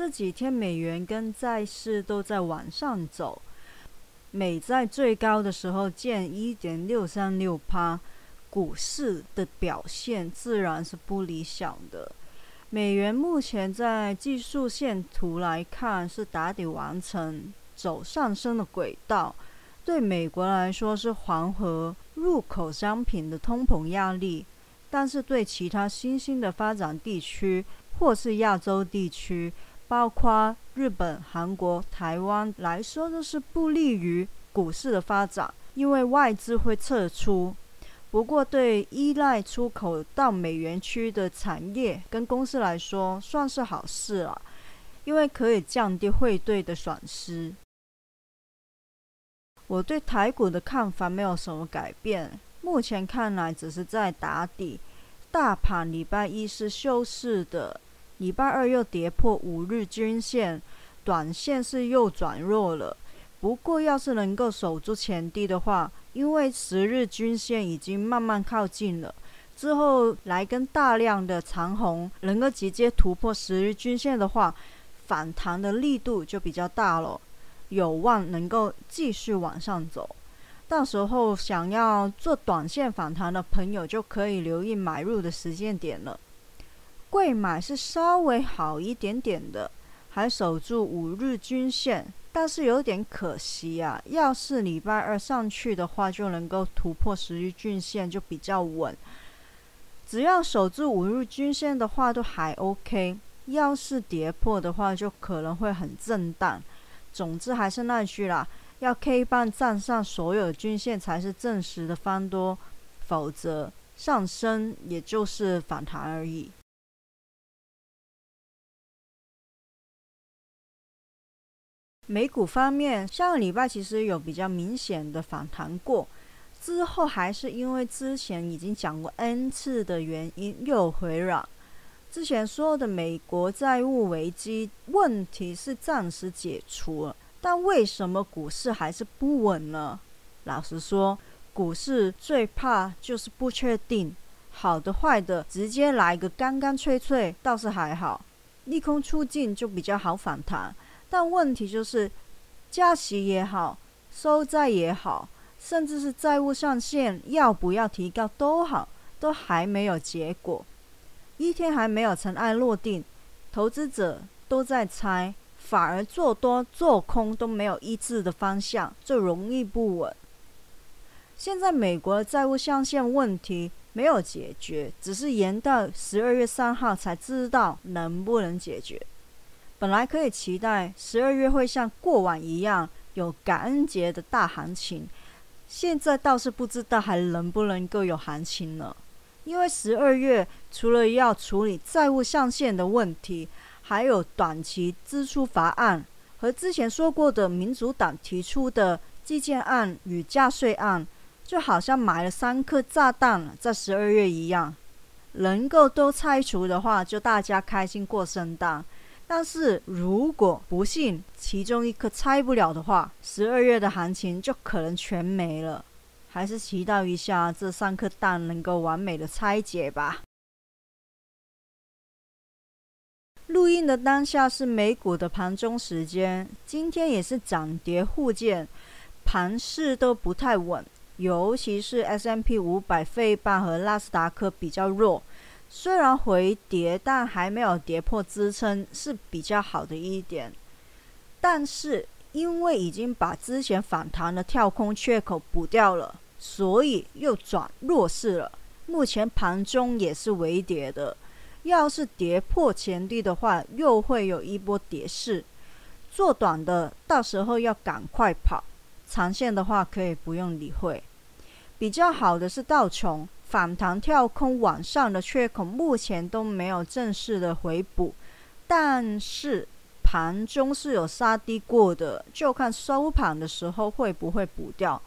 这几天美元跟债市都在往上走，美债最高的时候见一点六三六趴，股市的表现自然是不理想的。美元目前在技术线图来看是打底完成，走上升的轨道。对美国来说是缓和入口商品的通膨压力，但是对其他新兴的发展地区或是亚洲地区，包括日本、韩国、台湾来说，都是不利于股市的发展，因为外资会撤出。不过，对依赖出口到美元区的产业跟公司来说，算是好事了，因为可以降低汇兑的损失。我对台股的看法没有什么改变，目前看来只是在打底。大盘礼拜一是休市的，礼拜二又跌破五日均线，短线是又转弱了。不过，要是能够守住前低的话，因为十日均线已经慢慢靠近了，之后来跟大量的长红能够直接突破十日均线的话，反弹的力度就比较大了。有望能够继续往上走，到时候想要做短线反弹的朋友就可以留意买入的时间点了。贵买是稍微好一点点的，还守住五日均线，但是有点可惜啊。要是礼拜二上去的话，就能够突破十日均线，就比较稳。只要守住五日均线的话，都还 OK。要是跌破的话，就可能会很震荡。总之还是那句啦，要 K 棒站上所有均线才是正式的翻多，否则上升也就是反弹而已。美股方面，上个礼拜其实有比较明显的反弹过，之后还是因为之前已经讲过 N 次的原因又回软。之前说的美国债务危机问题是暂时解除了，但为什么股市还是不稳呢？老实说，股市最怕就是不确定，好的坏的直接来个干干脆脆倒是还好，利空出尽就比较好反弹。但问题就是，加息也好，收债也好，甚至是债务上限要不要提高都好，都还没有结果。一天还没有尘埃落定，投资者都在猜，反而做多做空都没有一致的方向，就容易不稳。现在美国的债务上限问题没有解决，只是延到十二月三号才知道能不能解决。本来可以期待十二月会像过往一样有感恩节的大行情，现在倒是不知道还能不能够有行情了。因为十二月除了要处理债务上限的问题，还有短期支出法案和之前说过的民主党提出的基建案与加税案，就好像埋了三颗炸弹在十二月一样。能够都拆除的话，就大家开心过圣诞；但是如果不幸其中一颗拆不了的话，十二月的行情就可能全没了。还是祈祷一下这三颗蛋能够完美的拆解吧。录音的当下是美股的盘中时间，今天也是涨跌互见，盘势都不太稳，尤其是 S M P 五百、费半和纳斯达克比较弱。虽然回跌，但还没有跌破支撑，是比较好的一点。但是因为已经把之前反弹的跳空缺口补掉了。所以又转弱势了。目前盘中也是微跌的，要是跌破前低的话，又会有一波跌势。做短的到时候要赶快跑，长线的话可以不用理会。比较好的是道琼反弹跳空往上的缺口，目前都没有正式的回补，但是盘中是有杀低过的，就看收盘的时候会不会补掉。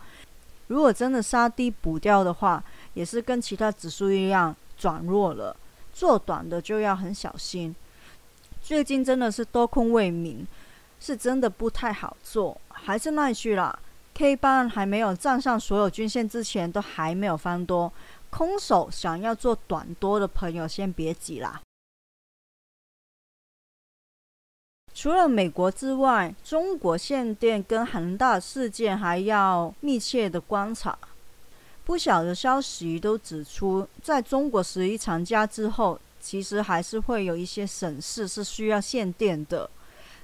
如果真的杀低补掉的话，也是跟其他指数一样转弱了。做短的就要很小心。最近真的是多空未明，是真的不太好做。还是那句啦，K 棒还没有站上所有均线之前，都还没有翻多。空手想要做短多的朋友，先别急啦。除了美国之外，中国限电跟恒大事件还要密切的观察。不小的消息都指出，在中国十一长假之后，其实还是会有一些省市是需要限电的。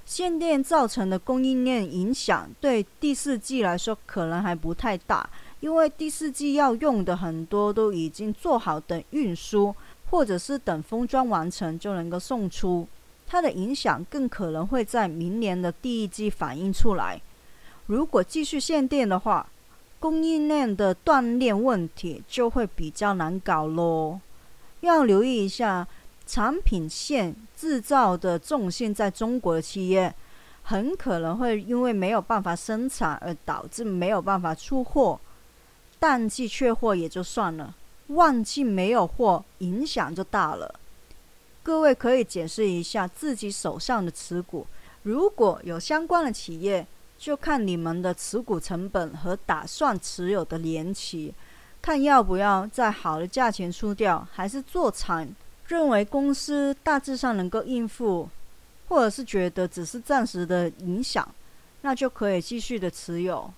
限电造成的供应链影响，对第四季来说可能还不太大，因为第四季要用的很多都已经做好等运输，或者是等封装完成就能够送出。它的影响更可能会在明年的第一季反映出来。如果继续限电的话，供应链的断裂问题就会比较难搞喽，要留意一下产品线制造的重心在中国的企业，很可能会因为没有办法生产而导致没有办法出货，淡季缺货也就算了，旺季没有货，影响就大了。各位可以解释一下自己手上的持股，如果有相关的企业。就看你们的持股成本和打算持有的年期，看要不要在好的价钱出掉，还是做长。认为公司大致上能够应付，或者是觉得只是暂时的影响，那就可以继续的持有。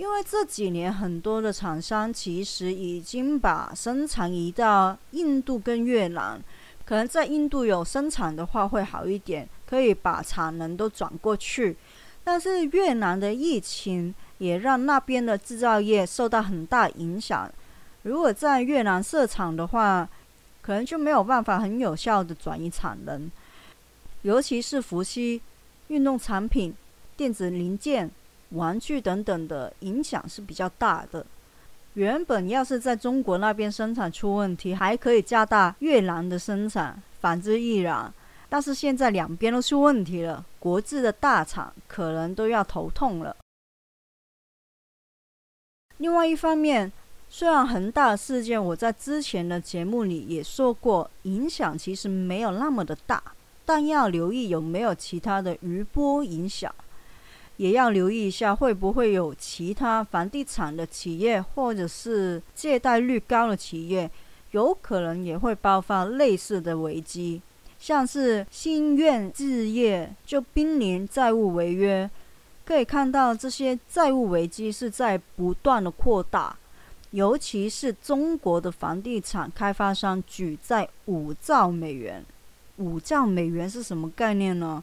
因为这几年很多的厂商其实已经把生产移到印度跟越南，可能在印度有生产的话会好一点，可以把产能都转过去。但是越南的疫情也让那边的制造业受到很大影响。如果在越南设厂的话，可能就没有办法很有效的转移产能，尤其是伏羲、运动产品、电子零件、玩具等等的影响是比较大的。原本要是在中国那边生产出问题，还可以加大越南的生产，反之亦然。但是现在两边都出问题了，国制的大厂可能都要头痛了。另外一方面，虽然恒大的事件我在之前的节目里也说过，影响其实没有那么的大，但要留意有没有其他的余波影响，也要留意一下会不会有其他房地产的企业或者是借贷率高的企业，有可能也会爆发类似的危机。像是新苑置业就濒临债务违约，可以看到这些债务危机是在不断的扩大，尤其是中国的房地产开发商举债五兆美元，五兆美元是什么概念呢？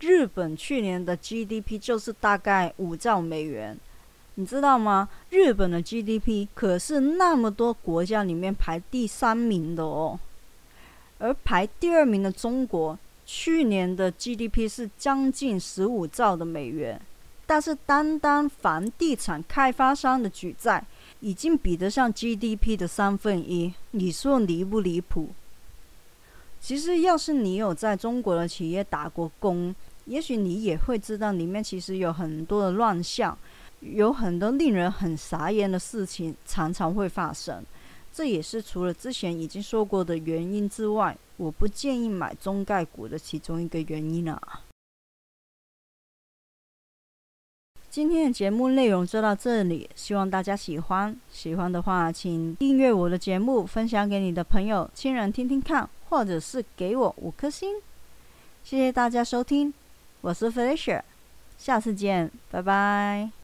日本去年的 GDP 就是大概五兆美元，你知道吗？日本的 GDP 可是那么多国家里面排第三名的哦。而排第二名的中国，去年的 GDP 是将近十五兆的美元，但是单单房地产开发商的举债已经比得上 GDP 的三分一，你说离不离谱？其实，要是你有在中国的企业打过工，也许你也会知道，里面其实有很多的乱象，有很多令人很傻眼的事情，常常会发生。这也是除了之前已经说过的原因之外，我不建议买中概股的其中一个原因啊。今天的节目内容就到这里，希望大家喜欢。喜欢的话，请订阅我的节目，分享给你的朋友、亲人听听看，或者是给我五颗星。谢谢大家收听，我是 Felicia，下次见，拜拜。